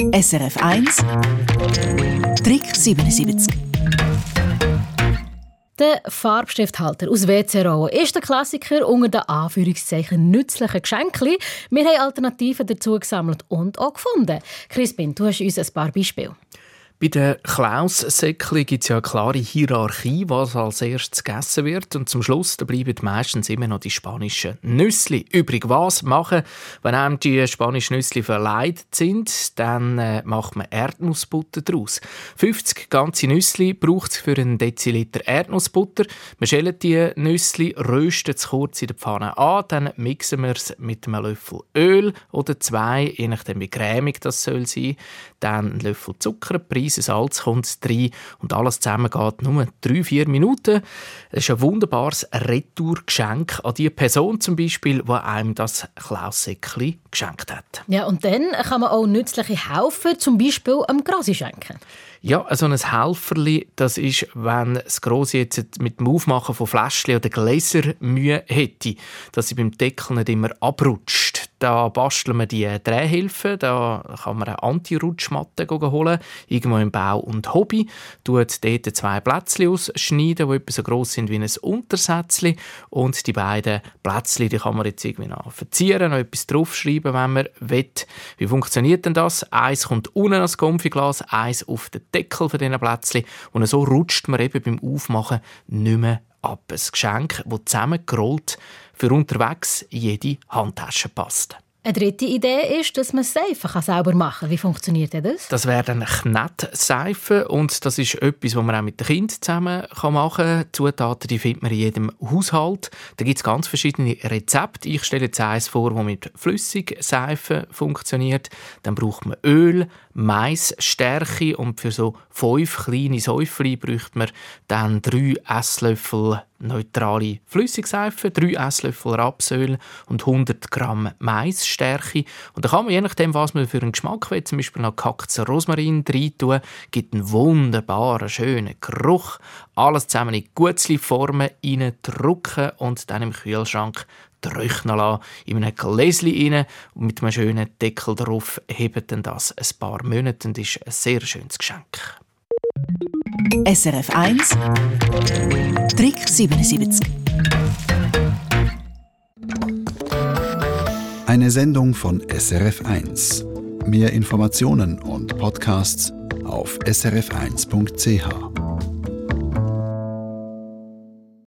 SRF 1 Trick 77 der Farbstifthalter aus WC-Rollen ist der Klassiker unter den Anführungszeichen nützlichen Geschenken. Wir haben Alternativen dazu gesammelt und auch gefunden. Crispin, du hast uns ein paar Beispiele. Bei den Klaus-Säckchen gibt es ja eine klare Hierarchie, was als erstes gegessen wird. Und zum Schluss da bleiben meistens immer noch die spanischen Nüssli. Übrig was machen, wenn einem die spanischen Nüssli verleidet sind, dann äh, macht man Erdnussbutter daraus. 50 ganze Nüssli braucht es für einen Deziliter Erdnussbutter. Man schält die Nüssli, röstet es kurz in der Pfanne an, dann mixen wir es mit einem Löffel Öl oder zwei, je nachdem wie cremig das soll sein. Dann einen Löffel Zucker, Prise Salz kommt rein und alles zusammen geht nur drei, vier Minuten. Es ist ein wunderbares Retourgeschenk an die Person zum Beispiel, die einem das Klaussäckchen geschenkt hat. Ja, und dann kann man auch nützliche Helfer zum Beispiel am Grasi schenken. Ja, so ein Helferli, das ist, wenn das Grosse jetzt mit dem Aufmachen von Fläschchen oder Gläser Mühe hätte, dass sie beim Deckel nicht immer abrutscht. Da basteln wir die Drehhilfen, da kann man eine Anti-Rutschmatte holen, irgendwo im Bau und Hobby, tut dort zwei Plätzchen ausschneiden, die etwa so gross sind wie ein Untersätzchen und die beiden Plätzchen, die kann man jetzt irgendwie noch verzieren, noch etwas draufschreiben, wenn man will. Wie funktioniert denn das? Eins kommt unten ans Konfiglas, eins auf den Deckel von diesen Plätzchen und so rutscht man eben beim Aufmachen nicht mehr ab. Ein Geschenk, das zusammengerollt für unterwegs jede Handtasche passt. Eine dritte Idee ist, dass man Seife selber machen kann. Wie funktioniert das? Das werden Knettseifen und das ist etwas, was man auch mit den Kindern zusammen machen kann. Zutaten die findet man in jedem Haushalt. Da gibt es ganz verschiedene Rezepte. Ich stelle jetzt eins vor, das mit Flüssigseife funktioniert. Dann braucht man Öl, Maisstärke und für so fünf kleine Säufchen braucht man dann drei Esslöffel neutrale Flüssigseife, drei Esslöffel Rapsöl und 100 Gramm Maisstärke. Und da kann man je nachdem, was man für einen Geschmack will, zum Beispiel noch gehacktes Rosmarin rein tun, gibt einen wunderbaren, schönen Geruch. Alles zusammen in Gutzli-Formen drücken und dann im Kühlschrank trocknen lassen, in einem Gläschen rein und mit einem schönen Deckel drauf hebt dann das ein paar Monate und ist ein sehr schönes Geschenk. SRF 1 Trick 77 Eine Sendung von SRF 1. Mehr Informationen und Podcasts auf srf1.ch.